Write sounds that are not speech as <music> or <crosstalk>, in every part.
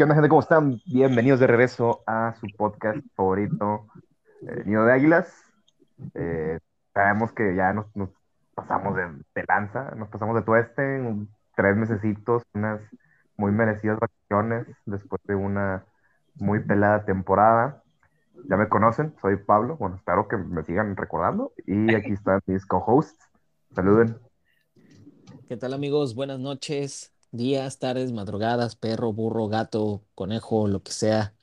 ¿Qué onda, gente? ¿Cómo están? Bienvenidos de regreso a su podcast favorito, eh, Nido de Águilas. Eh, sabemos que ya nos, pasamos de, de lanza, nos pasamos de tueste, un- tres mesecitos, unas muy merecidas vacaciones después de una muy pelada temporada. Ya me conocen, soy Pablo. Bueno, espero que me sigan recordando. Y aquí están mis co-hosts. Saluden. ¿Qué tal amigos? Buenas noches, días, tardes, madrugadas, perro, burro, gato, conejo, lo que sea.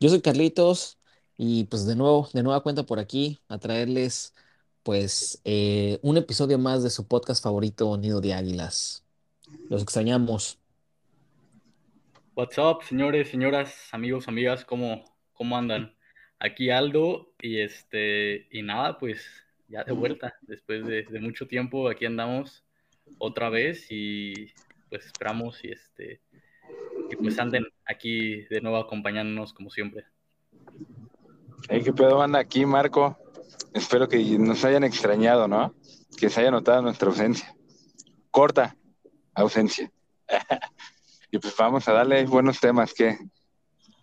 Yo soy Carlitos y pues de nuevo, de nueva cuenta por aquí a traerles pues eh, un episodio más de su podcast favorito, Nido de Águilas. Los extrañamos. What's up, señores, señoras, amigos, amigas, ¿cómo, cómo andan? Aquí Aldo y este y nada, pues ya de vuelta después de, de mucho tiempo aquí andamos otra vez y pues esperamos y este y pues anden aquí de nuevo acompañándonos como siempre. Hey, ¿qué pedo, banda? Aquí, Marco. Espero que nos hayan extrañado, ¿no? Que se haya notado nuestra ausencia. Corta ausencia. <laughs> y pues vamos a darle buenos temas que,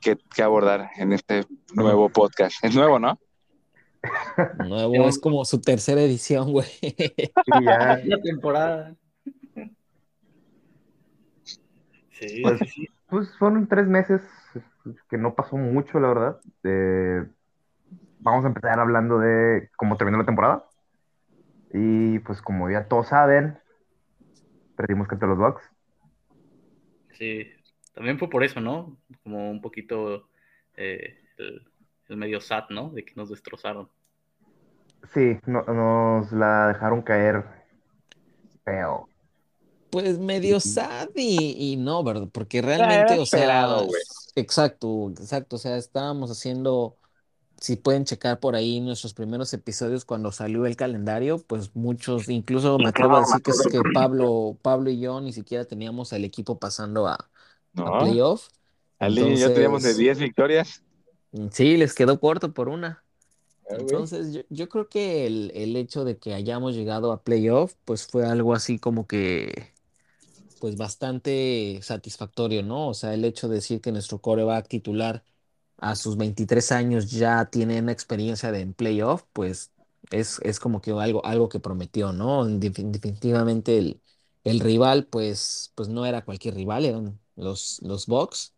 que, que abordar en este nuevo podcast. Es nuevo, ¿no? Nuevo, es como su tercera edición, güey. Ya, <laughs> La temporada. Sí, Pues- sí. Pues fueron tres meses que no pasó mucho, la verdad. Eh, vamos a empezar hablando de cómo terminó la temporada. Y pues como ya todos saben, perdimos contra los Bucks. Sí, también fue por eso, ¿no? Como un poquito eh, el, el medio sad, ¿no? De que nos destrozaron. Sí, no- nos la dejaron caer feo. Pues medio sad y, y no, ¿verdad? Porque realmente, o sea, exacto, exacto, o sea, estábamos haciendo, si pueden checar por ahí nuestros primeros episodios cuando salió el calendario, pues muchos, incluso me atrevo a decir que es que Pablo, Pablo y yo ni siquiera teníamos al equipo pasando a, a No. playoff. Al niño ya teníamos de Entonces, 10 victorias. Sí, les quedó corto por una. Ah. Entonces, yo, yo creo que el, el hecho de que hayamos llegado a playoff, pues fue algo así como que, pues bastante satisfactorio, ¿no? O sea, el hecho de decir que nuestro coreback titular a sus 23 años ya tiene una experiencia de en playoff, pues es, es como que algo, algo que prometió, ¿no? Defin- Definitivamente el, el rival, pues, pues no era cualquier rival, eran los, los Bucks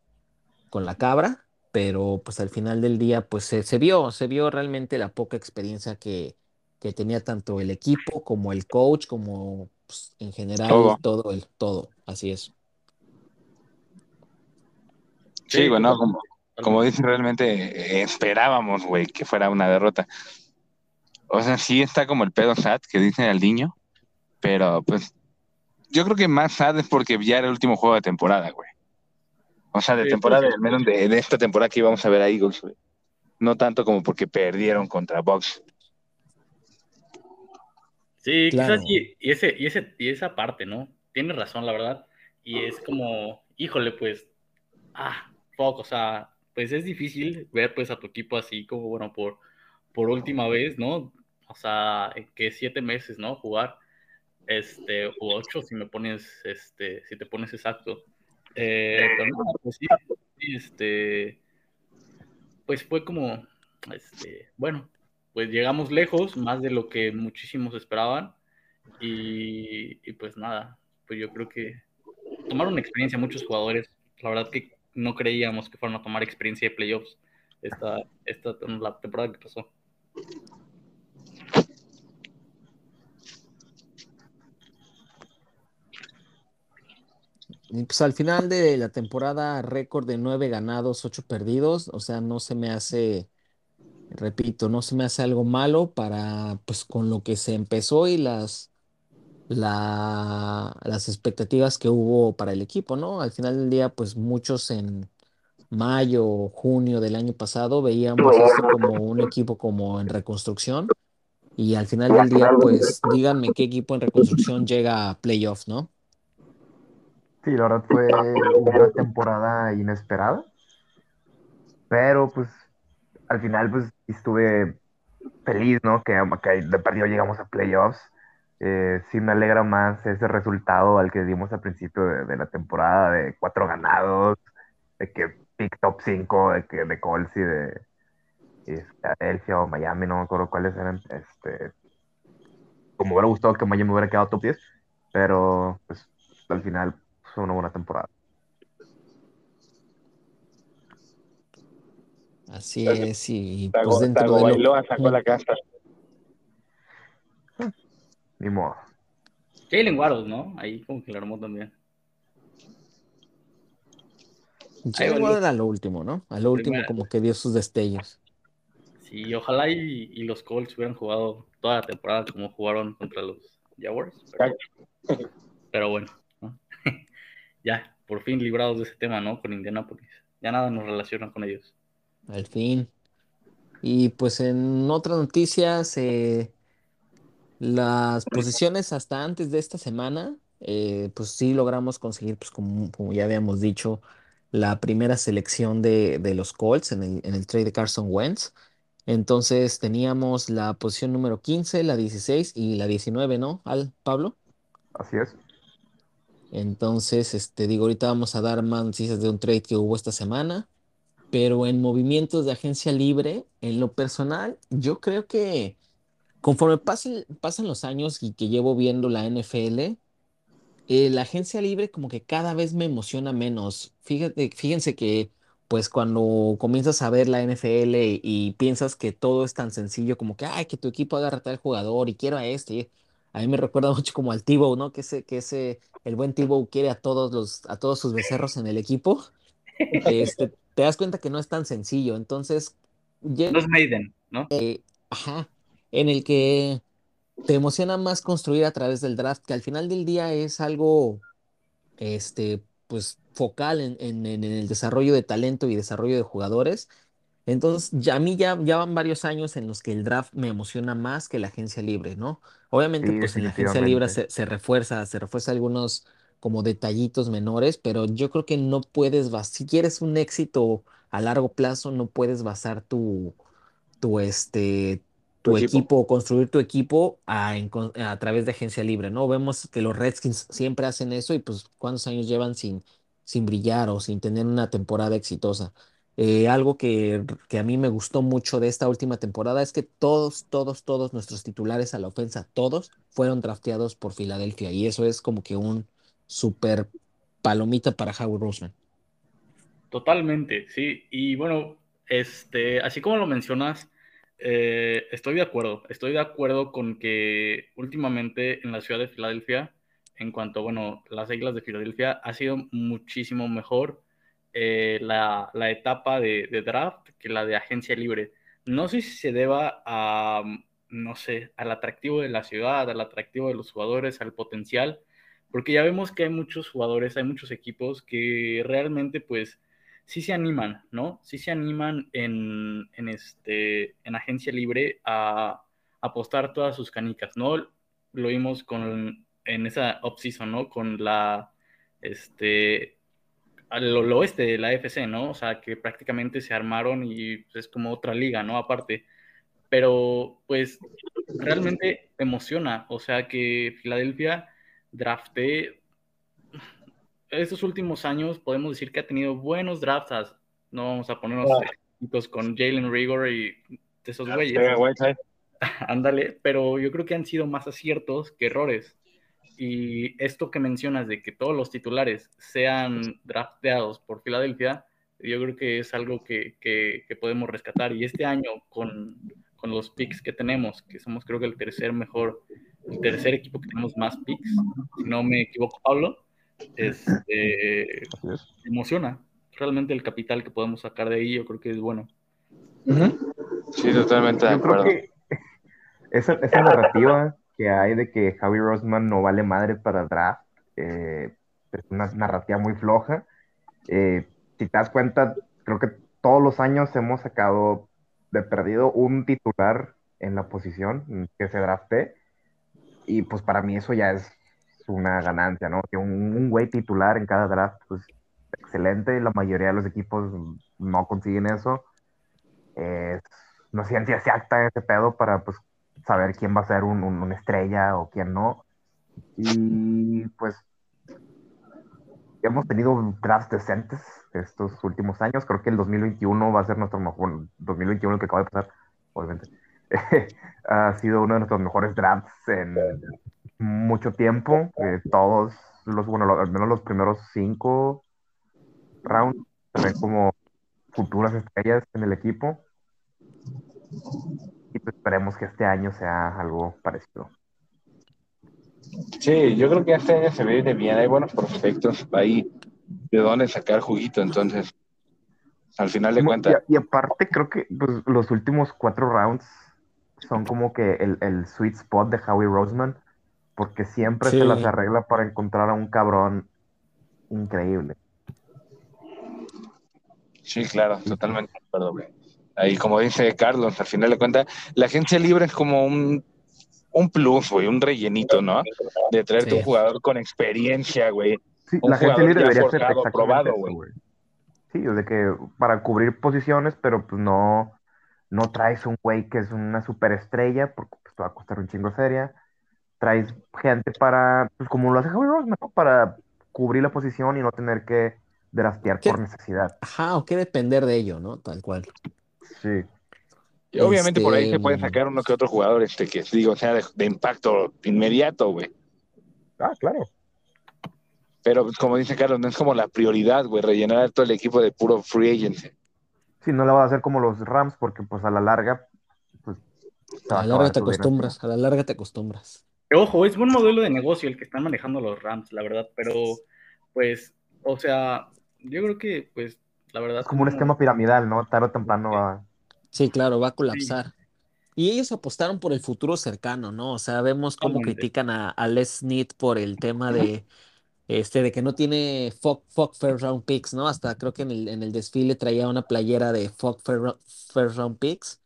con la cabra, pero pues al final del día pues se, se vio, se vio realmente la poca experiencia que, que tenía tanto el equipo como el coach, como pues, en general Todo. todo el todo, así es. Sí, bueno, como, como dices, realmente eh, esperábamos, güey, que fuera una derrota. O sea, sí está como el pedo sad que dice al niño, pero pues yo creo que más sad es porque ya era el último juego de temporada, güey. O sea, de Sí, temporada, al menos de, de esta temporada que íbamos a ver a Eagles, güey. No tanto como porque perdieron contra Bucks. Sí, Claro. quizás y, y ese, y ese, y esa parte, ¿no? Tienes razón, la verdad. Y es como, híjole, pues, ah, fuck, o sea, pues es difícil ver pues a tu equipo así como, bueno, por, por última vez, ¿no? O sea, en que siete meses, ¿no? Jugar, este, o ocho si me pones, este, si te pones exacto. Eh, pues sí, este, pues fue como, este, bueno, pues llegamos lejos, más de lo que muchísimos esperaban. Y, y pues nada, pues yo creo que tomaron experiencia muchos jugadores. La verdad que no creíamos que fueran a tomar experiencia de playoffs esta, esta la temporada que pasó. Pues al final de la temporada, récord de nueve ganados, ocho perdidos, o sea, no se me hace, repito, no se me hace algo malo para, pues con lo que se empezó y las, la, las expectativas que hubo para el equipo, ¿no? Al final del día, pues muchos en mayo junio del año pasado veíamos esto como un equipo como en reconstrucción y al final del día, pues díganme qué equipo en reconstrucción llega a playoffs, ¿no? Sí, la verdad fue una temporada inesperada. Pero pues al final pues estuve feliz, ¿no? Que, de perdido llegamos a playoffs. Eh, sí me alegra más ese resultado al que dimos al principio de, la temporada, de cuatro ganados, de que pick top 5 de, que- de Colts y de Philadelphia o Miami, no me acuerdo cuáles eran. Este, como hubiera gustado que Miami hubiera quedado top 10, pero pues al final fue una buena temporada. Así es, y pues Tago, dentro Tago de lo Bailoa sacó la casta. Ni modo. Jalen Waddle, ¿no? Ahí como que lo armó también. Jalen Waddle a lo último, ¿no? A lo último Primera. como que dio sus destellos. Sí, ojalá y, y los Colts hubieran jugado toda la temporada como jugaron contra los Jaguars. Pero, pero bueno, ¿no? <laughs> ya, por fin librados de ese tema, ¿no? Con Indianapolis. Ya nada nos relaciona con ellos. Al fin. Y pues en otras noticias, eh, las posiciones hasta antes de esta semana, eh, pues sí logramos conseguir, pues como, como ya habíamos dicho, la primera selección de, de los Colts en el, en el trade de Carson Wentz. Entonces teníamos la posición número 15, la 16 y la 19, ¿no? Al Pablo. Así es. Entonces, este, digo, ahorita vamos a dar más noticias de un trade que hubo esta semana, pero en movimientos de agencia libre, en lo personal, yo creo que conforme pasen, pasan los años y que llevo viendo la NFL, eh, la agencia libre como que cada vez me emociona menos. Fíjate, fíjense que pues cuando comienzas a ver la NFL y, y piensas que todo es tan sencillo como que, ay, que tu equipo agarra a tal jugador y quiero a este. A mí me recuerda <laughs> mucho como al Tebow, ¿no? Que ese, que ese, el buen Tebow quiere a todos los, a todos sus becerros en el equipo. <laughs> Este, te das cuenta que no es tan sencillo. Entonces, llega No es Maiden, ¿no? Ajá, en el que te emociona más construir a través del draft, que al final del día es algo, este, pues focal en, en- en el desarrollo de talento y desarrollo de jugadores. Entonces, ya, a mí ya, ya van varios años en los que el draft me emociona más que la agencia libre, ¿no? Obviamente, Sí, pues en la agencia libre se refuerza, se refuerza algunos como detallitos menores, pero yo creo que no puedes, si quieres un éxito a largo plazo, no puedes basar tu tu, este, Tu tu equipo. equipo, construir tu equipo a, a través de agencia libre, ¿no? Vemos que los Redskins siempre hacen eso y pues cuántos años llevan sin, sin brillar o sin tener una temporada exitosa. Eh, algo que, que a mí me gustó mucho de esta última temporada es que todos, todos, todos nuestros titulares a la ofensa, todos fueron drafteados por Filadelfia y eso es como que un súper palomita para Howie Roseman. Totalmente, sí. Y bueno, este, así como lo mencionas, eh, estoy de acuerdo. Estoy de acuerdo con que últimamente en la ciudad de Filadelfia, en cuanto, bueno, las Águilas de Filadelfia, ha sido muchísimo mejor eh, la, la etapa de, de draft que la de agencia libre. No sé si se deba a, no sé, al atractivo de la ciudad, al atractivo de los jugadores, al potencial, porque ya vemos que hay muchos jugadores, hay muchos equipos que realmente, pues, sí se animan, ¿no? Sí se animan en, en, este, en agencia libre a apostar todas sus canicas, ¿no? Lo vimos con, en esa off-season, ¿no? Con la, este, al oeste de la AFC, ¿no? O sea, que prácticamente se armaron y pues, es como otra liga, ¿no? Aparte. Pero, pues, realmente emociona, o sea, que Filadelfia drafte estos últimos años podemos decir que ha tenido buenos drafts. No vamos a ponernos exquisitos con Jalen Rigor y de esos güeyes. <laughs> Ándale, pero yo creo que han sido más aciertos que errores. Y esto que mencionas de que todos los titulares sean drafteados por Filadelfia, yo creo que es algo que, que- que podemos rescatar. Y este año, con, con los picks que tenemos, que somos creo que el tercer mejor, el tercer equipo que tenemos más picks, si no me equivoco, Pablo, este, emociona. Realmente el capital que podemos sacar de ahí, yo creo que es bueno. Sí, totalmente de Yo creo acuerdo. que esa, esa narrativa que hay de que Javi Roseman no vale madre para draft eh, es una narrativa muy floja. Eh, si te das cuenta, creo que todos los años hemos sacado de perdido un titular en la posición que se drafte y pues para mí eso ya es una ganancia, ¿no? Un, güey titular en cada draft, pues excelente, la mayoría de los equipos no consiguen eso. Es una ciencia exacta ese pedo para pues saber quién va a ser un, un- una estrella o quién no. Y pues hemos tenido drafts decentes estos últimos años. Creo que el 2021 va a ser nuestro mejor, 2021 que acaba de pasar, obviamente. <laughs> ha sido uno de nuestros mejores drafts en mucho tiempo. Eh, todos los, bueno, al menos los primeros cinco rounds se ven como futuras estrellas en el equipo. Y pues esperemos que este año sea algo parecido. Sí, yo creo que este año se ve de bien, hay buenos prospectos ahí de dónde sacar juguito, entonces, al final de cuentas. Y, aparte creo que pues, los últimos cuatro rounds son como que el, el sweet spot de Howie Roseman, porque siempre se las arregla para encontrar a un cabrón increíble. Sí, claro, totalmente Ahí, como dice Carlos, al final de cuentas, la agencia libre es como un, un plus, güey, un rellenito, ¿no? De traerte un jugador con experiencia, güey. Sí, la agencia libre debería ser probado, güey. Sí, de que para cubrir posiciones, pero pues no, no traes un güey que es una superestrella, porque pues, te va a costar un chingo seria. Traes gente para, pues como lo hace Javier Rose, ¿no? Para cubrir la posición y no tener que draftear por necesidad. Ajá, o que depender de ello, ¿no? Tal cual. Sí. Y obviamente por ahí se puede este, sacar uno que otro jugador este que digo, sea de, impacto inmediato, güey. Ah, claro. Pero pues, como dice Carlos, no es como la prioridad, güey, rellenar todo el equipo de puro free agency. Sí, no la va a hacer como los Rams, porque pues a la larga, pues. A la larga te acostumbras, a la larga te acostumbras. Ojo, es buen modelo de negocio el que están manejando los Rams, la verdad, pero pues, o sea, yo creo que, pues, la verdad. Es como un esquema piramidal, ¿no? Tarde o temprano va. Sí, claro, va a colapsar. Y ellos apostaron por el futuro cercano, ¿no? O sea, vemos cómo critican a, Les Smith por el tema de, este, de que no tiene fuck, first round picks, ¿no? Hasta creo que en el, en el desfile traía una playera de fuck first round picks.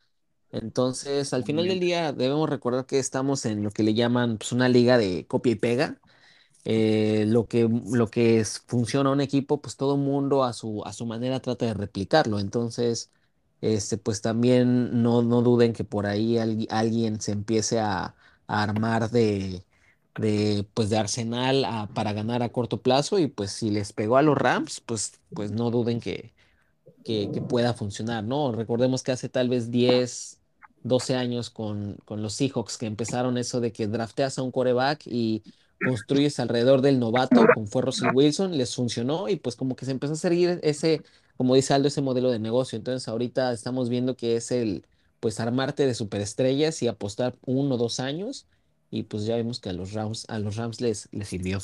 Entonces, al final del día debemos recordar que estamos en lo que le llaman pues, una liga de copia y pega. Eh, lo que, lo que es, funciona un equipo, pues todo el mundo a su, a su manera trata de replicarlo. Entonces, este, pues también no, no duden que por ahí alguien se empiece a, armar de, de, pues de arsenal para ganar a corto plazo y pues si les pegó a los Rams, pues, pues no duden que, que, pueda funcionar, ¿no? Recordemos que hace tal vez 10, 12 años con, con los Seahawks que empezaron eso de que drafteas a un coreback y construyes alrededor del novato, como fue Russell Wilson, les funcionó y pues como que se empezó a seguir ese, como dice Aldo, ese modelo de negocio. Entonces ahorita estamos viendo que es el, pues armarte de superestrellas y apostar uno o dos años y pues ya vemos que a los Rams, a los Rams les, les sirvió.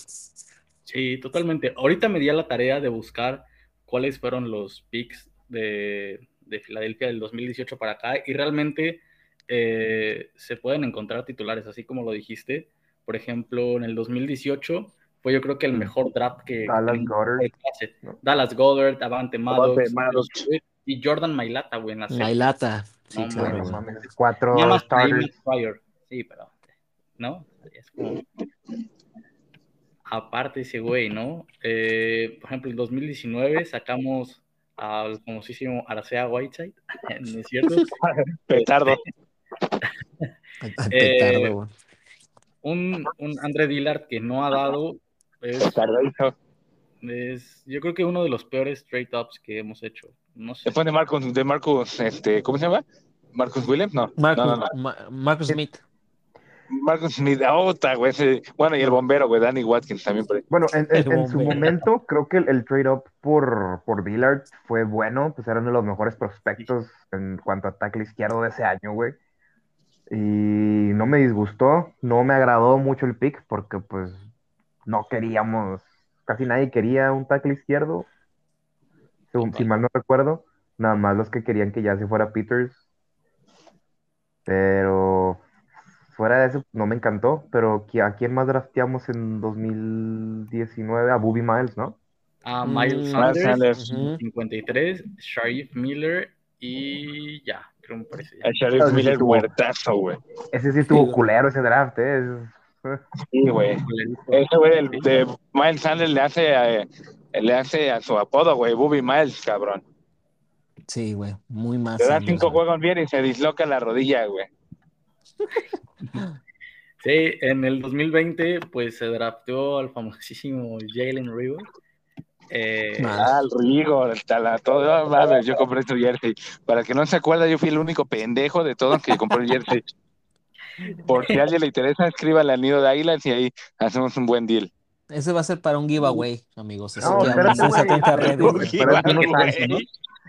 Sí, totalmente. Ahorita me di a la tarea de buscar cuáles fueron los picks de, de Filadelfia del 2018 para acá y realmente eh, se pueden encontrar titulares, así como lo dijiste por ejemplo, en el 2018 fue yo creo que el mejor draft que... Dallas Goddard. Dallas Goddard, Avante Maddox, y Jordan Mailata, güey, en la serie. Mailata, sí, claro. cuatro starters. Sí, pero, ¿no? Es como... Aparte ese güey, ¿no? Eh, por ejemplo, en 2019 sacamos al famosísimo Arcea Whiteside, <laughs> ¿no es cierto? <laughs> Petardo. <laughs> Petardo, eh, un, un André Dillard que no ha dado. Es, es, yo creo que uno de los peores trade ups que hemos hecho. No sé. Después de Marcos, de Marcos, este, ¿cómo se llama? Marcus Williams, no. Marcus, Smith. Marcus Smith, oh, güey. Bueno, y el bombero, güey, Danny Watkins también. Bueno, en, en, su momento, creo que el, trade up por, por Dillard fue bueno, pues era uno de los mejores prospectos en cuanto a tackle izquierdo de ese año, güey. Y no me disgustó, no me agradó mucho el pick porque pues no queríamos, casi nadie quería un tackle izquierdo, si mal no recuerdo, nada más los que querían que ya se fuera Peters. Pero fuera de eso no me encantó, pero ¿a quién más drafteamos en 2019? A Booby Miles, ¿no? A Miles mm, Sanders, 53, Sharif Miller y ya. El Miller huertazo, güey. Ese sí estuvo culero ese draft, ¿eh? Sí, güey. Ese güey el de Miles Sanders le hace, a, le hace a su apodo, güey, Booby Miles, cabrón. Sí, güey, muy más. Le da cinco juegos bien y se disloca la rodilla, güey. <laughs> Sí, en el 2020, pues se drafteó al famosísimo Jalen River. Eh, Mal. Ah, el Rigo, el tala, todo. no mames, yo compré tu jersey. Para que no se acuerda, yo fui el único pendejo de todos que compró el jersey. <laughs> Por si a alguien le interesa, escríbale al nido de águilas y ahí hacemos un buen deal. Ese va a ser para un giveaway, amigos. Así No, que espérate, avancen güey. 70 redes.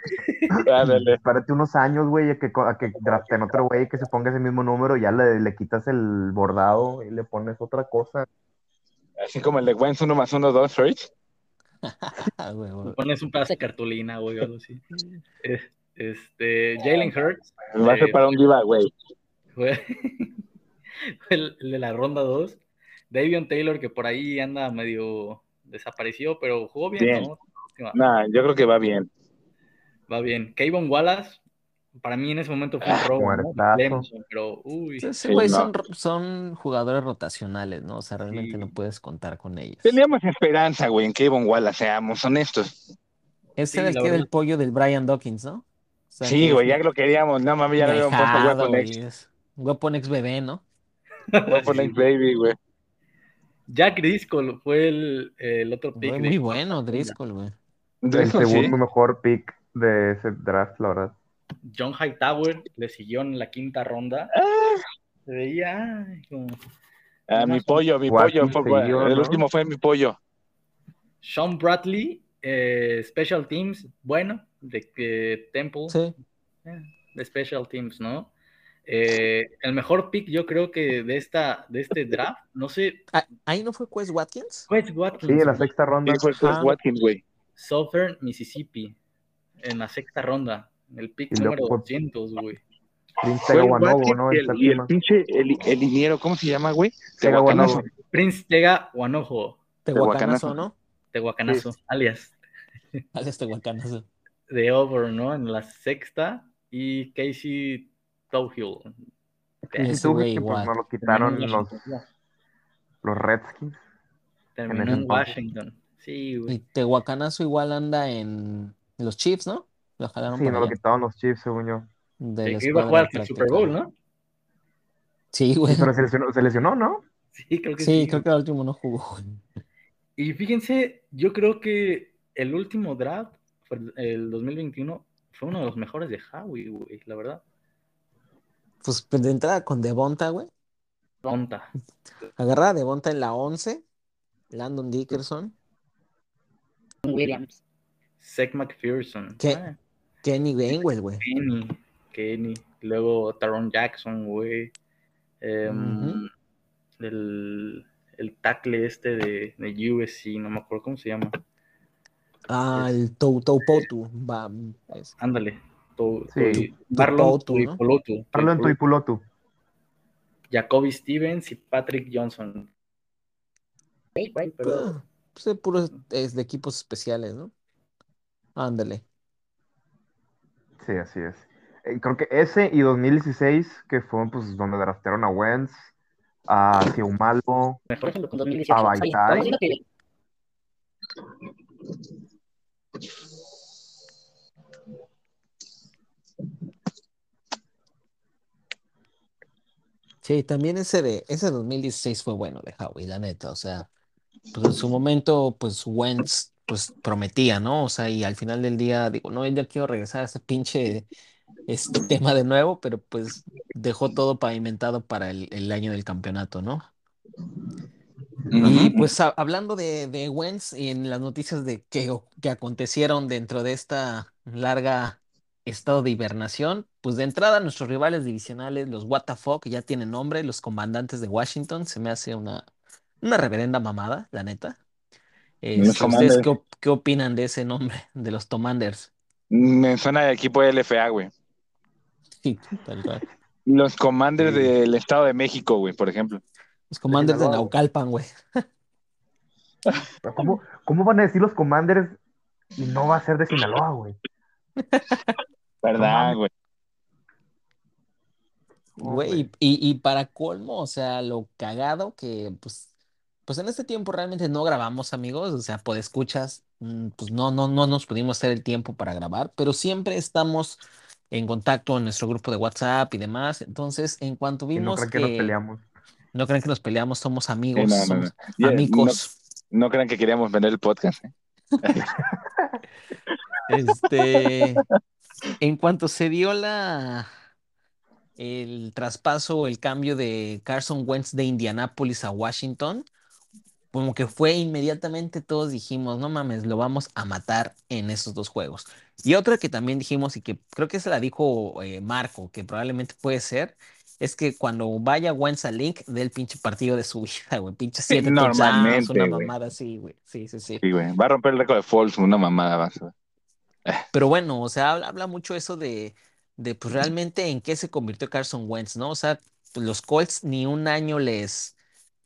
Espérate unos <laughs> güey. años, Ándale. espérate unos años, güey, a que, a que draften otro güey que se ponga ese mismo número y ya le, le quitas el bordado y le pones otra cosa. Así como el de Wentz 1 más 1, 2, right? Ah, güey, güey. pones un pedazo de cartulina, güey, o algo así. Este, Jalen Hurts Va a ser Eh, para un giveaway. <laughs> fue el, el de la ronda 2. Davion Taylor, que por ahí anda medio desaparecido, pero jugó bien, Bien. ¿no? Nah, yo creo que va bien. Va bien. Kayvon Wallace, para mí en ese momento fue un Ah, robo, ¿no? Clemson, pero uy, Sí, güey no. son, son jugadores rotacionales, ¿no? O sea, realmente Sí. no puedes contar con ellos. Teníamos esperanza, güey, en Kevin Wallace, seamos honestos. Ese Sí, era el la que era el verdad. pollo del Brian Dawkins, ¿no? O sea, Sí, güey, es ya lo queríamos. No mames, ya lo habíamos puesto Weapon X. es Weapon X bebé, ¿no? <laughs> <laughs> Weapon Sí. X Baby, güey. Jack Driscoll fue el, el otro pick. De- muy bueno, Driscoll, güey. El sí. segundo mejor pick de ese draft, la verdad. John Hightower le siguió en la quinta ronda. Se veía ay, como- Ah, mi pollo, mi pollo. fue- siguió, el ¿no? último fue mi pollo. Sean Bradley, eh, Special Teams, bueno, de que Temple, Sí. eh, de Special Teams, ¿no? Eh, el mejor pick, yo creo que de esta, de este draft, no sé, Ah, ¿Ahí no fue Quest Watkins? Wes Watkins, Sí, en la sexta ronda. Sí, fue Ajá. Watkins, güey. Southern Mississippi, en la sexta ronda, el pick Y número fue- 200, güey. Prince Tega ¿no? y En el, y el pinche, el, el liniero, ¿cómo se llama, güey? Tega. Prince Tega Wanojo, Tehuacanazo. ¿no? Tehuacanazo, alias <laughs> Alias Tehuacanazo. de Auburn, ¿no? En la sexta, y Casey Towhill. Y Y ese tú, güey que, pues, igual. nos lo quitaron en los, los Redskins. Terminó en. Washington. Sí, güey. Y Tehuacanazo igual anda en los Chiefs, ¿no? Lo jalaron Sí, por nos lo allá, quitaron los Chiefs, según yo. de que iba a jugar el. Super Bowl, ¿no? Sí, güey. Pero se lesionó, se lesionó, ¿no? <laughs> Sí, creo que Sí, sí. creo que el último no jugó. güey. Y fíjense, yo creo que el último draft, fue el- el 2021, fue uno de los mejores de Howie, güey, la verdad. Pues de entrada con Devonta, güey. Tonta. Agarraba a Devonta en la 11. Landon Dickerson. Williams. Zach McPherson. Ah, Kenny Gainwell, güey. Kenny. Kenny. Luego Taron Jackson, güey. Em, el, el tackle este de, de USC, no me acuerdo cómo se llama. Ah, el Tou Tou Potu. Va, es- Ándale. To- Sí. to- Marlon Tuipulotu. Jacoby Stevens y Patrick Johnson. Pero Pues de puros es de equipos especiales, ¿no? Ándale. Sí, así es. Eh, creo que ese y 2016, que fue pues, donde draftearon a Wentz, a Ciumalo, mejor es el Con 2018. A Baitai. Sí, también ese de ese 2016 fue bueno de Howie, la neta. O sea, pues en su momento, pues Wentz pues prometía, ¿no? O sea, y al final del día digo, no, ya quiero regresar a ese pinche este <laughs> tema de nuevo, pero pues dejó todo pavimentado para el, el año del campeonato, ¿no? Y pues a- hablando de, de Wentz y en las noticias de que, que acontecieron dentro de esta larga estado de hibernación, pues de entrada nuestros rivales divisionales, los WTF, ya tienen nombre, los comandantes de Washington, se me hace una, una reverenda mamada, la neta. Los Este, ¿ustedes qué, op- qué opinan de ese nombre, <laughs> de los Commanders? Me suena de equipo LFA, güey. Sí, tal cual. Los Commanders Sí. del Estado de México, güey, por ejemplo. Los Commanders de. Naucalpan, güey. ¿Cómo, cómo van a decir los Commanders y no va a ser de Sinaloa, güey? ¿Verdad, güey? Güey, y, y para colmo, o sea, lo cagado que, pues, pues en este tiempo realmente no grabamos, amigos, o sea, por escuchas, mm, pues no, no, no nos pudimos hacer el tiempo para grabar, pero siempre estamos en contacto en nuestro grupo de WhatsApp y demás, entonces, en cuanto Y no vimos creen que nos peleamos. no crean que nos peleamos, somos Sí, amigos, no, no, no. somos Yeah, amigos. No, no crean que queríamos vender el podcast. ¿eh? <laughs> Este, en cuanto se dio la el traspaso o el cambio de Carson Wentz de Indianápolis a Washington, como que fue inmediatamente todos dijimos, no mames, lo vamos a matar en estos dos juegos. Y otra que también dijimos y que creo que se la dijo eh, Marco, que probablemente puede ser, es que cuando vaya Wentz a Link del pinche partido de su <laughs> vida, güey, pinche siete touchdowns, Normalmente, una mamada así, güey. Sí, sí, sí. Sí, güey. Va a romper el récord de Falls, una mamada. a ver. Pero bueno, o sea, habla, habla mucho eso de, de pues realmente en qué se convirtió Carson Wentz, ¿no? O sea, pues, los Colts ni un año les,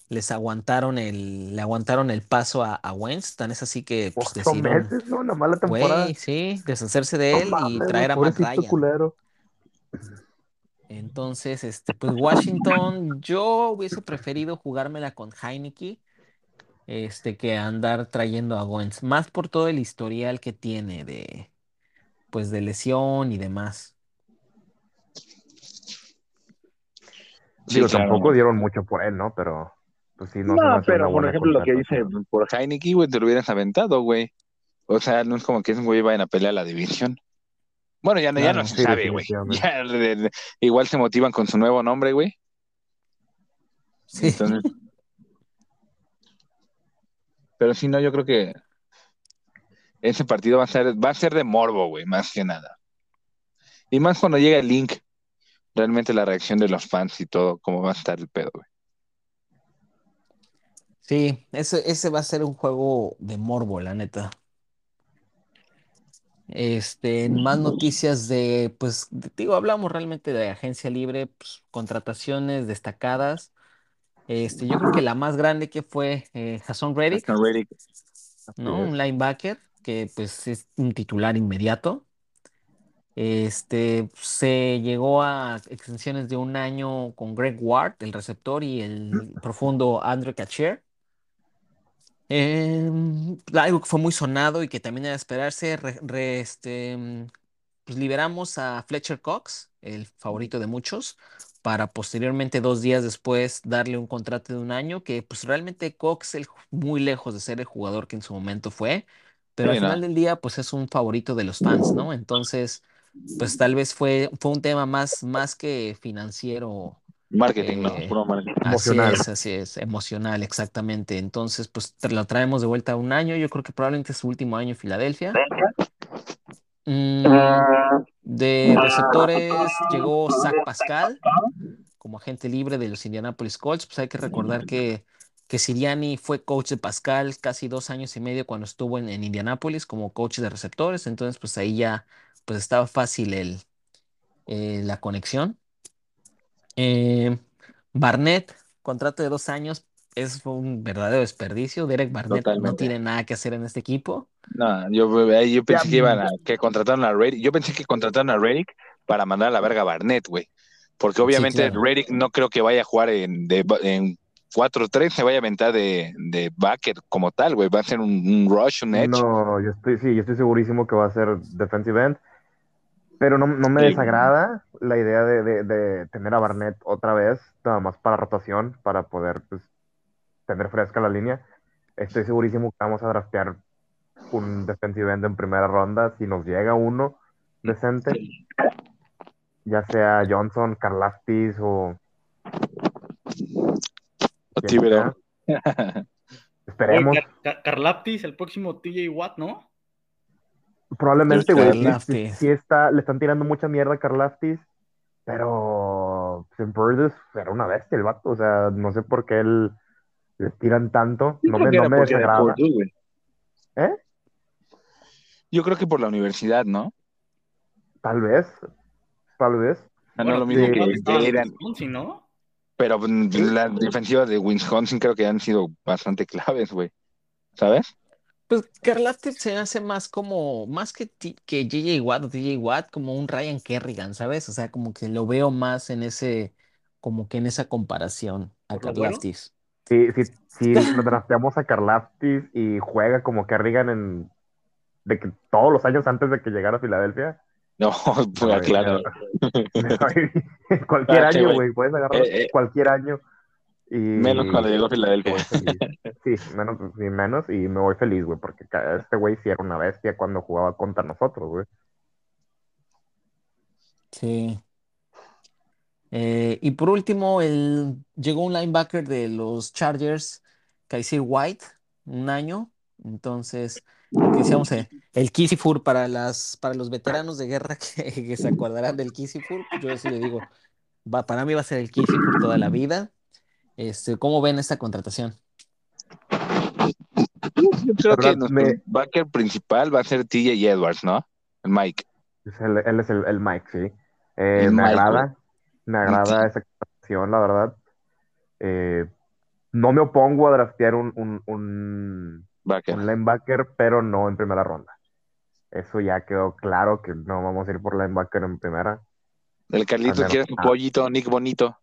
les aguantaron el, le aguantaron el paso a, a Wentz, tan es así que pues Ocho decidieron, meses, ¿no? Una mala temporada. güey, sí, deshacerse de No él y mames, traer a Matt Ryan. culero. Entonces, este, pues Washington, yo hubiese preferido jugármela con Heineke, este, que andar trayendo a Wentz, más por todo el historial que tiene de, pues, de lesión y demás. Sí, Digo, claro. tampoco dieron mucho por él, ¿no? Pero, pues sí, no, pero por ejemplo, lo que dice contratación. por Heineken, güey, te lo hubieras aventado, güey. O sea, no es como que esos güey vayan a pelear la división. Bueno, ya, no- ya Claro, no se sí, sabe, güey. igual se motivan con su nuevo nombre, güey. Sí. Entonces. Pero sí, no, yo creo que ese partido va a ser, va a ser de morbo, güey, más que nada. Y más cuando llega el link, realmente la reacción de los fans y todo, cómo va a estar el pedo, güey. Sí, ese, ese va a ser un juego de morbo, la neta. Este, más noticias de, pues, de- digo, hablamos realmente de agencia libre, pues, contrataciones destacadas. Este, yo creo que la más grande que fue eh, Hassan Reddick, Hasta Reddick. ¿no? es. Un linebacker que pues es un titular inmediato. Este, se llegó a extensiones de un año con Greg Ward, el receptor, y el profundo Andrew Kacher. Em, algo que fue muy sonado y que también era de esperarse, re- re- este, mm, pues liberamos a Fletcher Cox, el favorito de muchos, para posteriormente, dos días después, darle un contrato de un año, que pues realmente Cox el, ju- muy lejos de ser el jugador que en su momento fue, pero Sí, al ¿no? final del día, pues es un favorito de los fans, ¿no? Entonces, pues tal vez fue, fue un tema más, más que financiero. Marketing, ¿no? Eh, Puro marketing. Así Emocional. es, así es, emocional, exactamente. Entonces, pues lo traemos de vuelta a un año. Yo creo que probablemente es su último año en Filadelfia. Mm, de receptores llegó Zach Pascal como agente libre de los Indianapolis Colts. Pues hay que recordar que, que Sirianni fue coach de Pascal casi dos años y medio cuando estuvo en, en Indianapolis como coach de receptores. Entonces, pues ahí ya pues estaba fácil el, eh, la conexión. Eh, Barnett, contrato de dos años, es un verdadero desperdicio. Derek Barnett no tiene nada que hacer en este equipo. No, yo, pensé Ya, que iban a que contrataron a Reddick. Yo pensé que contrataron a Reddick para mandar a la verga a Barnett, güey. Porque obviamente claro. Reddick no creo que vaya a jugar en, de, en 4-3, se vaya a aventar de, de backer como tal, güey. Va a ser un, un rush, un edge. No, yo estoy, sí, yo estoy segurísimo que va a ser defensive end. Pero no, no me Sí. desagrada la idea de, de- de tener a Barnett otra vez, nada más para rotación, para poder pues, tener fresca la línea. Estoy segurísimo que vamos a draftear un defensive end en primera ronda si nos llega uno decente, ya sea Johnson, Karlaftis o sea. Esperemos. Oye, Car- Car- Karlaftis, el próximo TJ Watt, ¿no? Probablemente, güey, sí, sí, Karlaftis. sí está, le están tirando mucha mierda a Karlaftis, pero pues, en Purdy era una bestia el vato, o sea, no sé por qué él le tiran tanto, Yo no me, no me desagrada. ¿Eh? Yo creo que por la universidad, ¿no? Tal vez, tal vez. O sea, no es lo Bueno, mismo sí. que, en eran. Wisconsin, ¿no? Pero mm, las defensivas de Wisconsin creo que han sido bastante claves, güey. ¿Sabes? Pues Karlaftis se hace más como, más que, T- que JJ Watt o TJ Watt, como un Ryan Kerrigan, ¿sabes? O sea, como que lo veo más en ese, como que en esa comparación a ¿Por lo bueno? Karlaftis. Si, si, si nos drafteamos a Karlaftis y juega como Kerrigan en de que todos los años antes de que llegara a Filadelfia, No, pues claro. <laughs> cualquier Ah, sí, año, güey. güey, puedes agarrar Eh, eh. cualquier año. Y Menos cuando llegó a Filadelfia. <laughs> Sí, menos, sí, menos, y me voy feliz, güey, porque este güey sí era una bestia cuando jugaba contra nosotros, güey. Sí. Eh, y por último, el, llegó un linebacker de los Chargers, Kaiser White, un año. Entonces, lo que decíamos, eh, el Kisifur para las, para los veteranos de guerra <laughs> que, que se acordarán del Kisifur, yo sí le digo, va, para mí va a ser el Kisifur toda la vida. Este, ¿cómo ven esta contratación? Yo creo que nuestro me- backer principal va a ser TJ Edwards, ¿no? El Mike. Es el- él es el, el Mike, sí. Eh, El me Mike, agrada, me agrada esa contratación, la verdad. Eh, no me opongo a draftear un, un, un, Backer. un linebacker, pero no en primera ronda. Eso ya quedó claro que no vamos a ir por linebacker en primera. El Carlitos menos- quiere su pollito, Nick Bonito.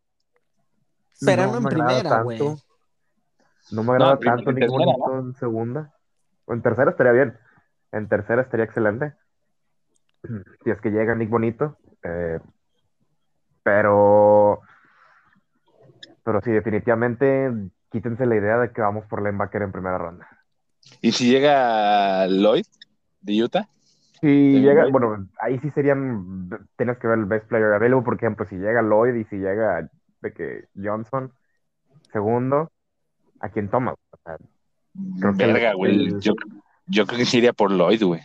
Pero No no en primera, güey. No me agrada primera, tanto en Nick tercera, Bonito en segunda. O en tercera estaría bien. En tercera estaría excelente. <clears throat> Si es que llega Nick Bonito. eh, pero. Pero sí, definitivamente quítense la idea de que vamos por linebacker en primera ronda. ¿Y si llega Lloyd de Utah? Si llega, Lloyd. bueno, ahí sí serían, tienes que ver el best player available, por ejemplo, si llega Lloyd y si llega de que Johnson, segundo, ¿a quién toma? O sea, Creo que Verga, güey. el- Yo, yo creo que sí iría por Lloyd, güey.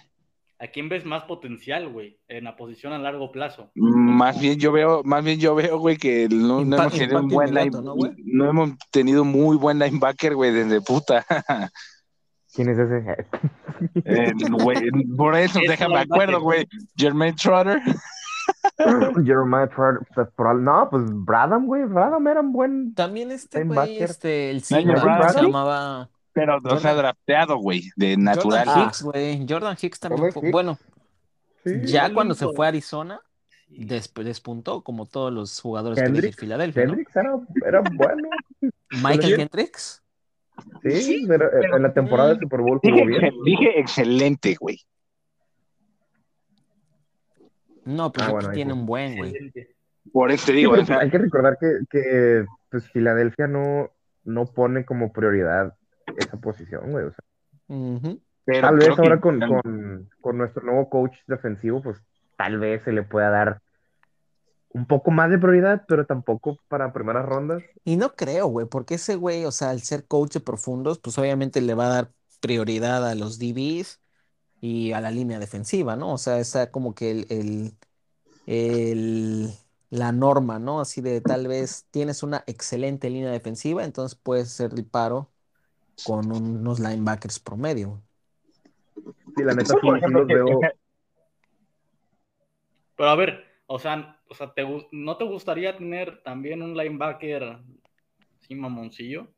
¿A quién ves más potencial, güey? En la posición a largo plazo. Más bien yo veo, más bien yo veo, güey, que no, no hemos tenido un buen line- ¿no, güey? no hemos tenido muy buen linebacker, güey, desde puta. <laughs> ¿quién es ese? Eh, güey, por eso, <laughs> Es déjame acuerdo, güey. Jermaine Trotter. <laughs> Jeremiah Trotter, pues, no, pues Bradham, güey, Bradham era un buen, También este güey, este, el No, Jordan ¿cómo se llamaba? Pero, o sea, Jordan- drafteado, güey, de natural. Jordan Ah. Hicks, güey. Jordan Hicks también Jordan fue, Hicks. bueno, sí, ya cuando se fue a Arizona, desp- despuntó como todos los jugadores que elegir Filadelfia, ¿no? Hendricks era, era bueno, <laughs> Michael bien. Hendricks. sí, Sí, pero pero- en la temporada de Super Bowl Dije, jugó bien. dije excelente, güey. No, pues Ah, bueno, tiene un buen, güey. Por eso te digo, pero o sea, hay que recordar que, que pues, Filadelfia no, no pone como prioridad esa posición, güey. O sea, pero tal vez que- ahora con, con, con nuestro nuevo coach defensivo, pues tal vez se le pueda dar un poco más de prioridad, pero tampoco para primeras rondas. Y no creo, güey, porque ese güey, o sea, al ser coach de profundos, pues obviamente le va a dar prioridad a los DBs y a la línea defensiva, ¿no? O sea, está como que el, el, el- la norma, ¿no? Así de tal vez tienes una excelente línea defensiva, entonces puedes hacer el paro con unos linebackers promedio. Sí, la neta sí, por sí ejemplo, los que- veo. Pero a ver, o sea, o sea ¿te ¿no te gustaría tener también un linebacker así mamoncillo?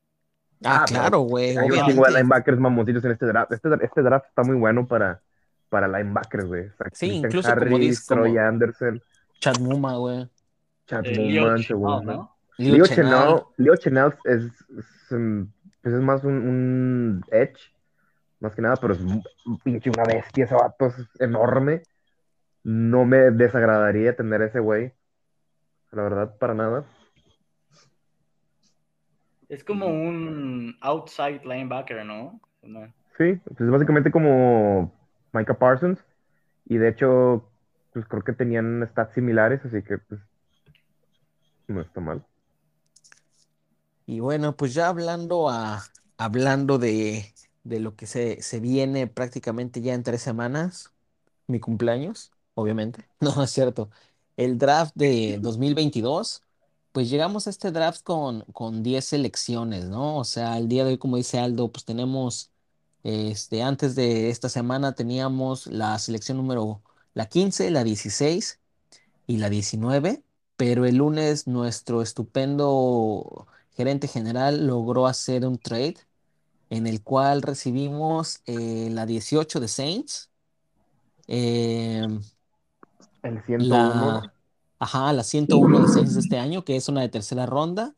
Ah, Ah, claro, güey, Hay un chingo de linebackers mamoncitos en este draft. Este, este draft está muy bueno para, para linebackers, güey. O sea, Sí, Christian incluso como Harris, dices, como- Troy Anderson, Chad Muma, güey. Chad Eh, Chenal, segundo. ¿no? Leo Leo Chenal. Chenal, Leo Chenal es, es, pues es más un, un edge, más que nada, pero es pinche una bestia, ese vato es enorme. No me desagradaría tener ese güey, la verdad, para nada. Es como un outside linebacker, ¿no? Sí, pues es básicamente como Micah Parsons, y de hecho, pues creo que tenían stats similares, así que pues no está mal. Y bueno, pues ya hablando a, hablando de, de lo que se, se viene prácticamente ya en tres semanas, mi cumpleaños, obviamente. No, <laughs> no es cierto. El draft de 2022, pues llegamos a este draft con, con 10 selecciones, ¿no? O sea, el día de hoy, como dice Aldo, pues tenemos, este, antes de esta semana teníamos la selección número, la 15, la 16 y la 19, pero el lunes nuestro estupendo gerente general logró hacer un trade en el cual recibimos eh, la 18 de Saints, eh, El 101, la, ajá, la 101 de de este año, que es una de tercera ronda,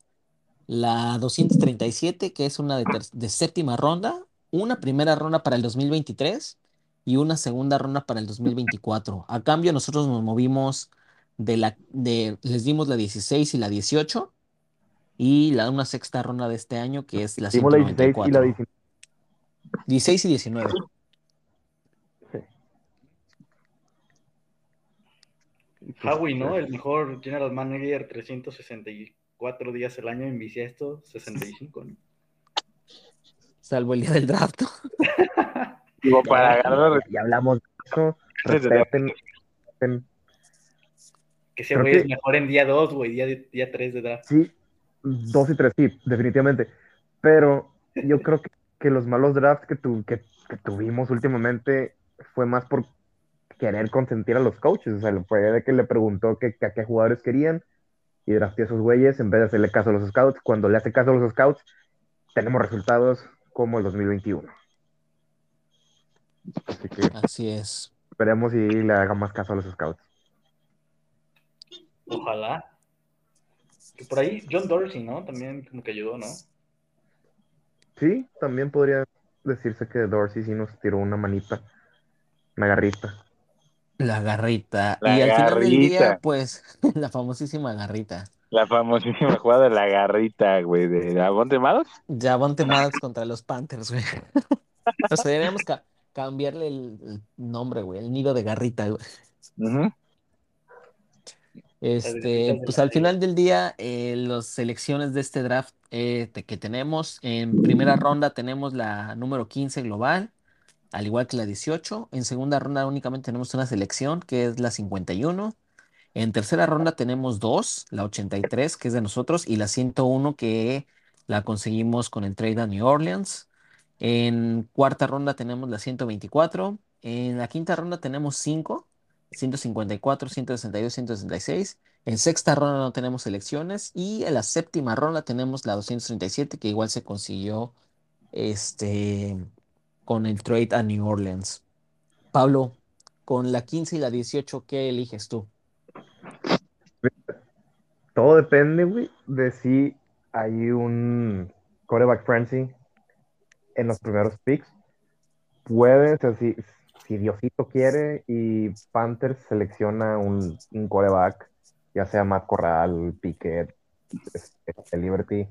la 237, que es una de, ter- de séptima ronda, una primera ronda para el 2023 y una segunda ronda para el 2024. A cambio, nosotros nos movimos de la, de, les dimos la 16 y la 18 y la, una sexta ronda de este año que es la Dimos la 16 y la 194. 19. 16 y 19. Y pues, Howie, ¿no? pues, El mejor general manager, 364 días al año en bisiesto, 65, ¿no? Salvo el día del draft. <laughs> Digo, para agarrar. Ya hablamos de eso. Respeten, respeten. Que ese güey que- es mejor en día 2, güey, día, día 3 de draft. Sí, dos y tres, sí, definitivamente. Pero yo creo que, que los malos drafts que, tu- que, que tuvimos últimamente fue más por querer consentir a los coaches. O sea, fue de que le preguntó que, que a qué jugadores querían y drafteó a esos güeyes en vez de hacerle caso a los scouts. Cuando le hace caso a los scouts, tenemos resultados como el 2021. Así que Así es. esperemos y le haga más caso a los scouts. Ojalá. Que por ahí, John Dorsey, ¿no? También como que ayudó, ¿no? Sí, también podría decirse que Dorsey sí nos tiró una manita, una garrita. La garrita. La y al final del día, garrita. pues, <laughs> la famosísima garrita. La famosísima jugada de la garrita, güey, de Avonte Maddox. Javonte Maddox contra los Panthers, güey. <laughs> O sea, deberíamos ca- cambiarle el, nombre, güey, el nido de garrita, güey. Este, pues de al final del día, eh, las selecciones de este draft eh, que tenemos, en primera ronda tenemos la número 15 global, al igual que la 18. En segunda ronda únicamente tenemos una selección, que es la 51. En tercera ronda tenemos dos, la 83, que es de nosotros, y la 101, que la conseguimos con el trade a New Orleans. En cuarta ronda tenemos la 124. En la quinta ronda tenemos 5, 154, 162, 166. En sexta ronda no tenemos selecciones. Y en la séptima ronda tenemos la 237, que igual se consiguió este, con el trade a New Orleans. Pablo, con la 15 y la 18, ¿qué eliges tú? Todo depende, güey, de si hay un quarterback frenzy en los primeros picks. Puede, o sea, si, si Diosito quiere y Panthers selecciona un, un quarterback, ya sea Matt Corral, Pickett, este, Liberty,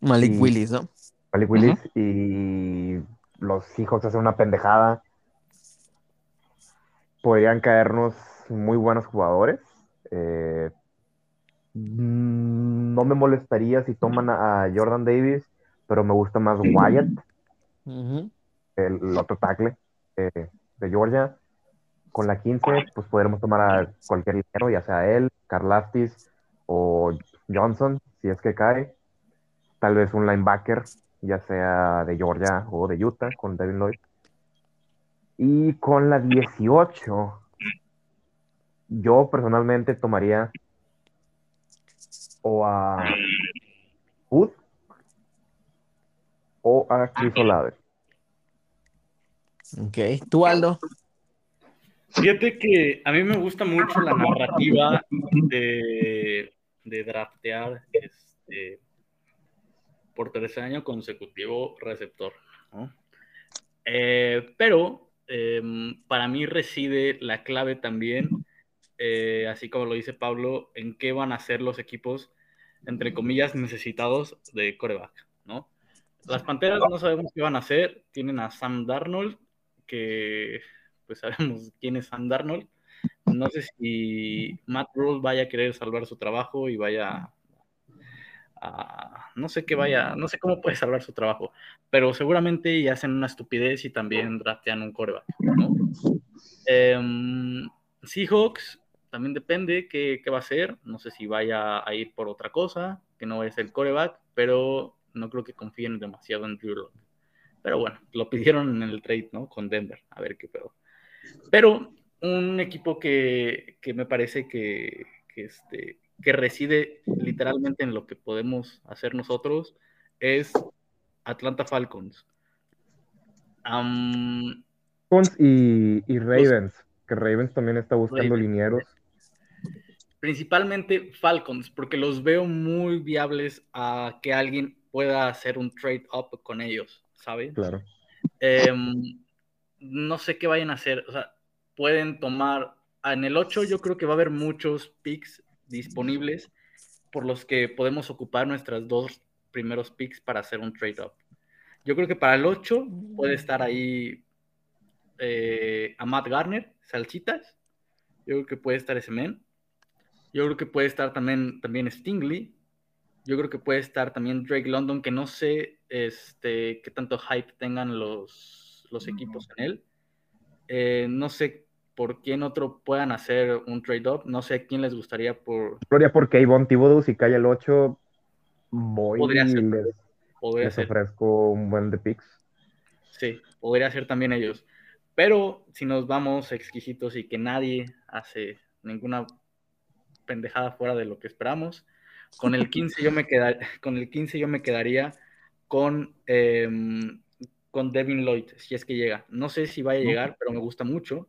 Malik Y- Willis, ¿no? Malik Willis, y los Seahawks hacen una pendejada, podrían caernos muy buenos jugadores. Eh, mm, no me molestaría si toman a, Jordan Davis, pero me gusta más Wyatt, el, el otro tackle eh, de Georgia. Con la 15, pues podremos tomar a cualquier liniero, ya sea él, Karlaftis o Johnson, si es que cae. Tal vez un linebacker, ya sea de Georgia o de Utah, con Devin Lloyd. Y con la 18, yo personalmente tomaría o a Hood o a Chris Olave. Ok. ¿Tú, Aldo? Fíjate que a mí me gusta mucho la narrativa de, de draftear este, por tercer año consecutivo receptor. ¿no? Eh, pero eh, para mí reside la clave también, eh, así como lo dice Pablo, en qué van a ser los equipos, entre comillas, necesitados de coreback. ¿no? Las Panteras no sabemos qué van a hacer. Tienen a Sam Darnold, que pues <laughs> sabemos quién es Sam Darnold. No sé si Matt Rule vaya a querer salvar su trabajo y vaya no sé qué vaya, no sé cómo puede salvar su trabajo, pero seguramente ya hacen una estupidez y también draftean un coreback, ¿no? Em, Seahawks también depende qué, qué va a hacer, no sé si vaya a ir por otra cosa, que no ser el coreback, pero no creo que confíen demasiado en Drew Lock. Pero bueno, lo pidieron en el trade, ¿no? Con Denver, a ver qué pedo. Pero un equipo que, que me parece que, que, este, que reside literalmente en lo que podemos hacer nosotros es Atlanta Falcons. Falcons y, y Ravens, que Ravens también está buscando Ravens. linieros. principalmente Falcons, porque los veo muy viables a que alguien pueda hacer un trade up con ellos, ¿sabes? Claro. Em, no sé qué vayan a hacer. O sea, pueden tomar. En el 8 yo creo que va a haber muchos picks disponibles. por los que podemos ocupar nuestras dos primeros picks para hacer un trade-up. Yo creo que para el 8 puede estar ahí eh, a Matt Garner, Salchitas. Yo creo que puede estar ese men. Yo creo que puede estar también, también Stingley. Yo creo que puede estar también Drake London, que no sé este, qué tanto hype tengan los, los equipos en él. Eh, no sé por quién otro puedan hacer un trade-up. No sé quién les gustaría por... Gloria por Kayvon Thibodeau, si cae el 8, voy Podría y ser. les, Podría les ser. ofrezco un buen de picks. Sí, podría ser también ellos. Pero si nos vamos exquisitos y que nadie hace ninguna pendejada fuera de lo que esperamos, con el 15 yo me, quedar, <laughs> con el 15 yo me quedaría con, em, con Devin Lloyd, si es que llega. No sé si vaya a llegar, pero me gusta mucho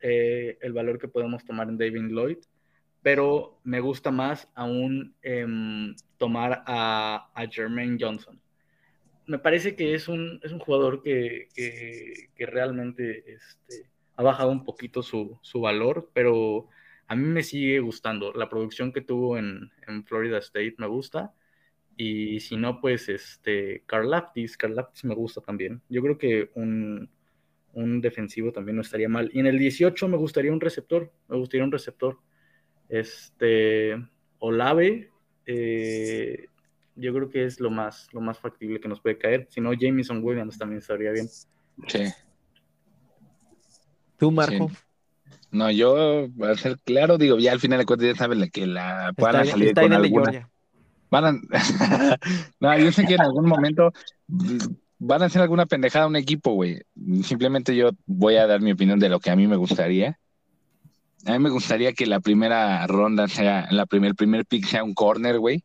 eh, el valor que podemos tomar en Devin Lloyd. Pero me gusta más aún em, tomar a, a Jermaine Johnson me parece que es un, es un jugador que, que, realmente este, ha bajado un poquito su, su, valor, pero a mí me sigue gustando. La producción que tuvo en, Florida State me gusta. Y si no, pues este, Carl Laptis me gusta también. Yo creo que un, un defensivo también no estaría mal. Y en el 18 me gustaría un receptor, me gustaría un receptor. Este, Olave, eh, yo creo que es lo más, lo más factible que nos puede caer. Si no, Jameson Williams también estaría bien. Sí. ¿Tú, Marco? Sí. No, yo, para ser claro, digo, ya al final de cuentas ya saben que la van a salir está con alguna. Van a... no, yo sé que en algún momento van a hacer alguna pendejada a un equipo, güey. Simplemente yo voy a dar mi opinión de lo que a mí me gustaría. A mí me gustaría que la primera ronda sea, la primer, el primer pick sea un corner, güey.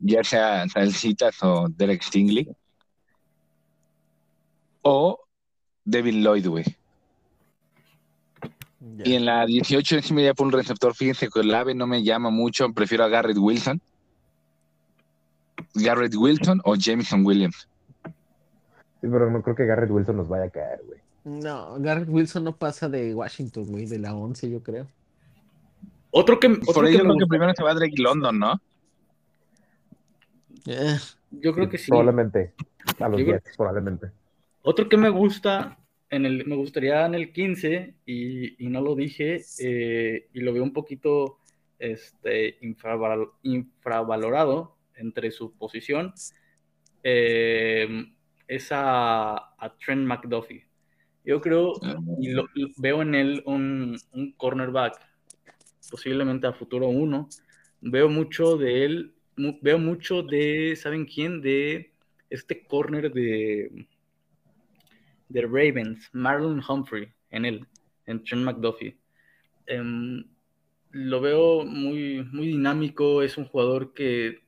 Ya sea Salcitas o Derek Stingley. O Devin Lloyd, güey. Y en la 18 sí me iría por un receptor. Fíjense que el AVE no me llama mucho. Prefiero a Garrett Wilson. Garrett Wilson o Jameson Williams. Sí, pero no creo que Garrett Wilson nos vaya a caer, güey. No, Garrett Wilson no pasa de Washington, güey, de la 11, yo creo. Otro que, otro Por que ello me creo que primero se va Drake London, ¿no? Eh, yo creo que sí. Probablemente. A los Yo creo- 10, probablemente. Otro que me gusta, en el, me gustaría en el 15, y, y no lo dije, eh, y lo veo un poquito este, infraval- infravalorado entre su posición, eh, es a, a Trent McDuffie. Yo creo, y lo, lo- veo en él un, un cornerback, posiblemente a futuro uno. Veo mucho de él, mu- veo mucho de, ¿saben quién? De este corner de, de Ravens, Marlon Humphrey, en él, en Trent McDuffie. Em, lo veo muy, muy dinámico, es un jugador que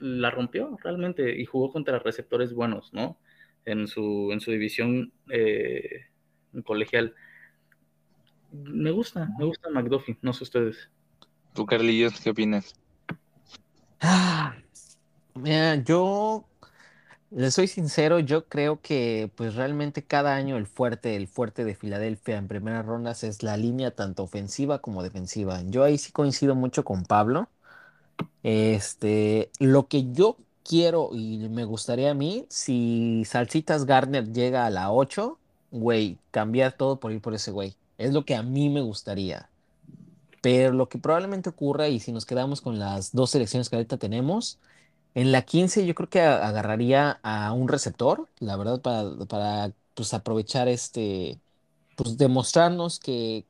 la rompió realmente y jugó contra receptores buenos, ¿no? En su, en su división eh, colegial. Me gusta, me gusta McDuffie, no sé ustedes. Tú, Carlillos, ¿qué opinas? Ah, mira, yo les soy sincero, yo creo que pues realmente cada año el fuerte, el fuerte de Filadelfia en primeras rondas es la línea tanto ofensiva como defensiva. Yo ahí sí coincido mucho con Pablo. Este, lo que yo quiero y me gustaría a mí, si Salsitas Gardner llega a la 8, güey, cambiar todo por ir por ese güey. Es lo que a mí me gustaría. Pero lo que probablemente ocurra, y si nos quedamos con las dos selecciones que ahorita tenemos, en la 15 yo creo que agarraría a un receptor, la verdad, para, para pues, aprovechar este, pues demostrarnos que,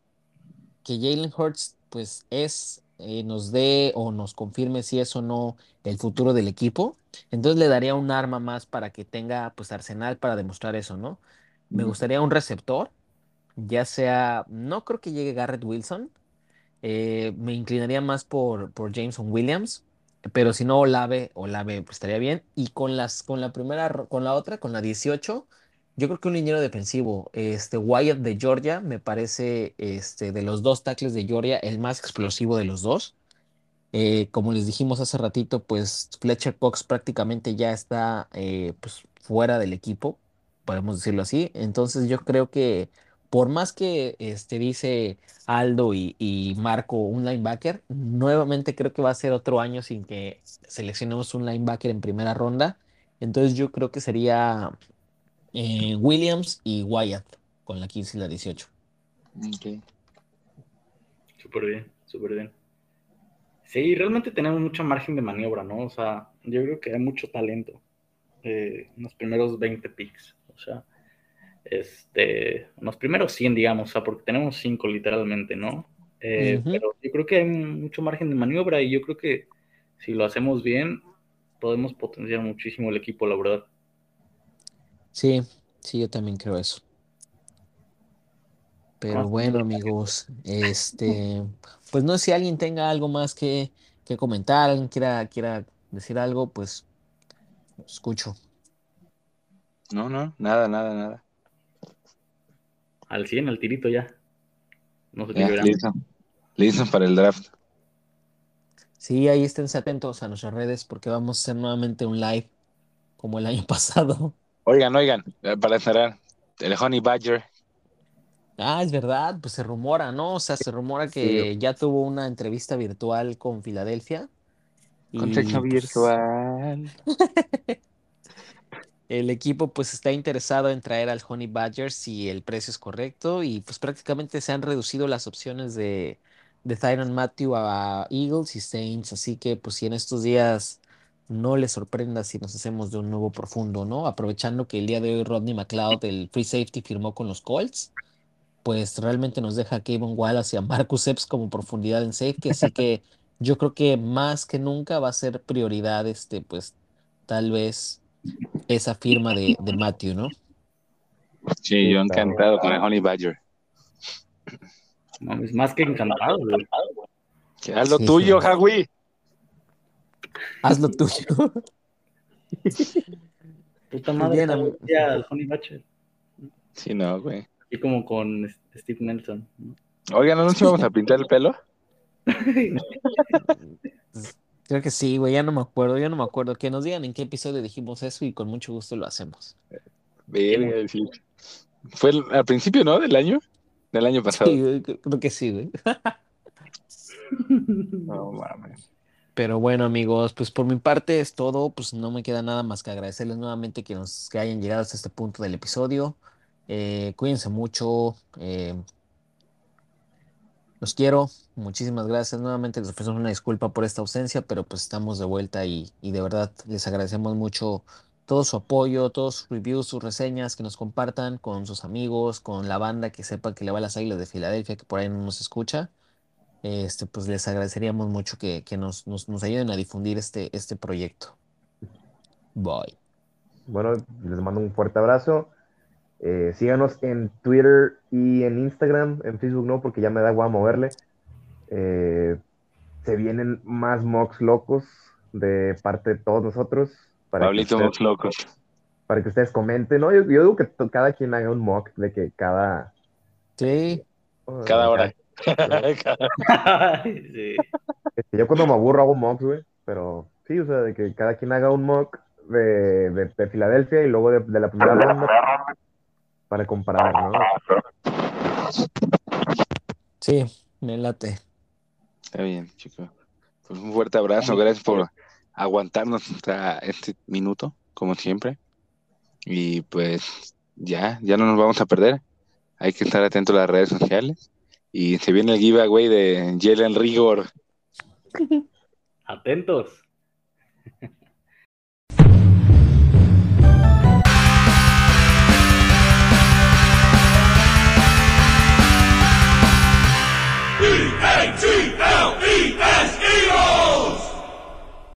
que Jalen Hurts pues es, eh, nos dé o nos confirme si es o no el futuro del equipo. Entonces le daría un arma más para que tenga pues arsenal para demostrar eso, ¿no? Me gustaría un receptor, ya sea, no creo que llegue Garrett Wilson, eh, me inclinaría más por, por Jameson Williams, pero si no Olave, Olave pues, estaría bien. Y con las, con la primera, con la otra, con la 18, yo creo que un liniero defensivo, este Wyatt de Georgia, me parece este, de los dos tackles de Georgia, el más explosivo de los dos. Eh, como les dijimos hace ratito, pues Fletcher Cox prácticamente ya está eh, pues, fuera del equipo, podemos decirlo así. Entonces yo creo que por más que este, dice Aldo y, y Marco un linebacker, nuevamente creo que va a ser otro año sin que seleccionemos un linebacker en primera ronda. Entonces yo creo que sería eh, Williams y Wyatt con la 15 y la 18. Ok. Súper bien, súper bien. Sí, realmente tenemos mucho margen de maniobra, ¿no? O sea, yo creo que hay mucho talento eh, en los primeros 20 picks. O sea, este, en los primeros 100, digamos, o sea, porque tenemos 5 literalmente, ¿no? Eh. Pero yo creo que hay mucho margen de maniobra y yo creo que si lo hacemos bien, podemos potenciar muchísimo el equipo, la verdad. Sí, sí, yo también creo eso. Pero bueno, amigos, este, pues no sé si alguien tenga algo más que, que comentar, alguien quiera, quiera decir algo, pues escucho. No, no, nada, nada, nada. Al 100, al tirito ya. No se Ya, listo. Listos para el draft. Sí, ahí estén atentos a nuestras redes porque vamos a hacer nuevamente un live como el año <laughs> pasado. Oigan, oigan, eh, para cerrar, el Honey Badger. Ah, es verdad, pues se rumora, ¿no? O sea, se rumora que ya tuvo una entrevista virtual con Filadelfia. Con sexo pues, virtual. <laughs> El equipo pues está interesado en traer al Honey Badger si el precio es correcto y pues prácticamente se han reducido las opciones de, de Tyron Matthew a Eagles y Saints, así que pues si en estos días no les sorprenda si nos hacemos de un nuevo profundo, ¿no? Aprovechando que el día de hoy Rodney McLeod, el free safety, firmó con los Colts, pues realmente nos deja a Kevin Wallace y a Marcus Epps como profundidad en safety, así que yo creo que más que nunca va a ser prioridad este pues tal vez esa firma de, de Matthew, ¿no? Sí, yo encantado con el Honey Badger. Mames, más que encantado, güey. Que Haz lo Sí, tuyo, sí. Haz lo tuyo. <laughs> Puta madre, al Honey Badger. Sí, no, güey. Y como con este, Steve Nelson. ¿no? Oigan, ¿no nos íbamos a pintar el pelo? <laughs> Creo que sí, güey, ya no me acuerdo, ya no me acuerdo. Que nos digan en qué episodio dijimos eso y con mucho gusto lo hacemos. Verga, sí. Fue el- al principio, ¿no? Del año. Del año pasado. Sí, creo que sí, güey. <laughs> No mames. Pero bueno, amigos, pues por mi parte es todo. Pues no me queda nada más que agradecerles nuevamente que nos que hayan llegado hasta este punto del episodio. Eh, cuídense mucho. eh, los quiero. Muchísimas gracias. Nuevamente les ofrecemos una disculpa por esta ausencia, pero pues estamos de vuelta y, y de verdad les agradecemos mucho todo su apoyo, todos sus reviews, sus reseñas, que nos compartan con sus amigos, con la banda que sepa que le va a las Águilas de Filadelfia, que por ahí no nos escucha. Este, pues les agradeceríamos mucho que, que nos, nos, nos ayuden a difundir este, este proyecto. Bye. Bueno, les mando un fuerte abrazo. Eh, síganos en Twitter y en Instagram, en Facebook no, porque ya me da agua moverle. Eh, se vienen más mocks locos de parte de todos nosotros. Para que, Pablito, ustedes, locos. para que ustedes comenten, ¿no? Yo, yo digo que cada quien haga un mock de que cada... Sí, oh, Cada hora. <laughs> sí. Este, Yo cuando me aburro hago mocks, güey. Pero sí, o sea, de que cada quien haga un mock de, de, de Filadelfia y luego de, de la primera ronda para comparar, ¿no? sí, me late. Está bien, chicos. Pues un fuerte abrazo. Gracias por aguantarnos hasta este minuto, como siempre. Y pues ya, ya no nos vamos a perder. Hay que estar atentos a las redes sociales. Y se viene el giveaway de Jalen Rigor. <laughs> Atentos.